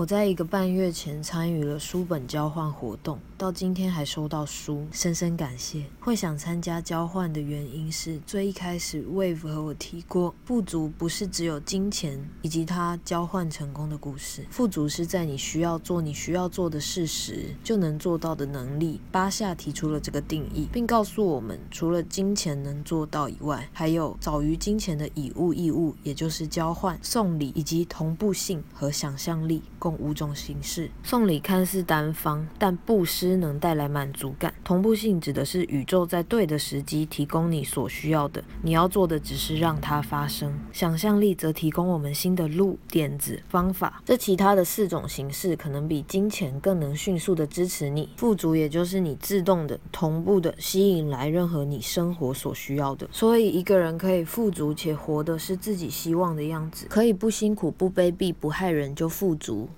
我在一个半月前参与了书本交换活动，到今天还收到书，深深感谢。会想参加交换的原因是，最一开始 Wave 和我提过，富足不是只有金钱以及他交换成功的故事，富足是在你需要做你需要做的事时就能做到的能力。巴夏提出了这个定义，并告诉我们，除了金钱能做到以外，还有早于金钱的以物易物，也就是交换、送礼以及同步性和想象力。五种形式，送礼看似单方，但布施能带来满足感。同步性指的是宇宙在对的时机提供你所需要的，你要做的只是让它发生。想象力则提供我们新的路、点子、方法。这其他的四种形式可能比金钱更能迅速的支持你富足，也就是你自动的、同步的吸引来任何你生活所需要的。所以一个人可以富足且活的是自己希望的样子，可以不辛苦、不卑鄙、不害人就富足。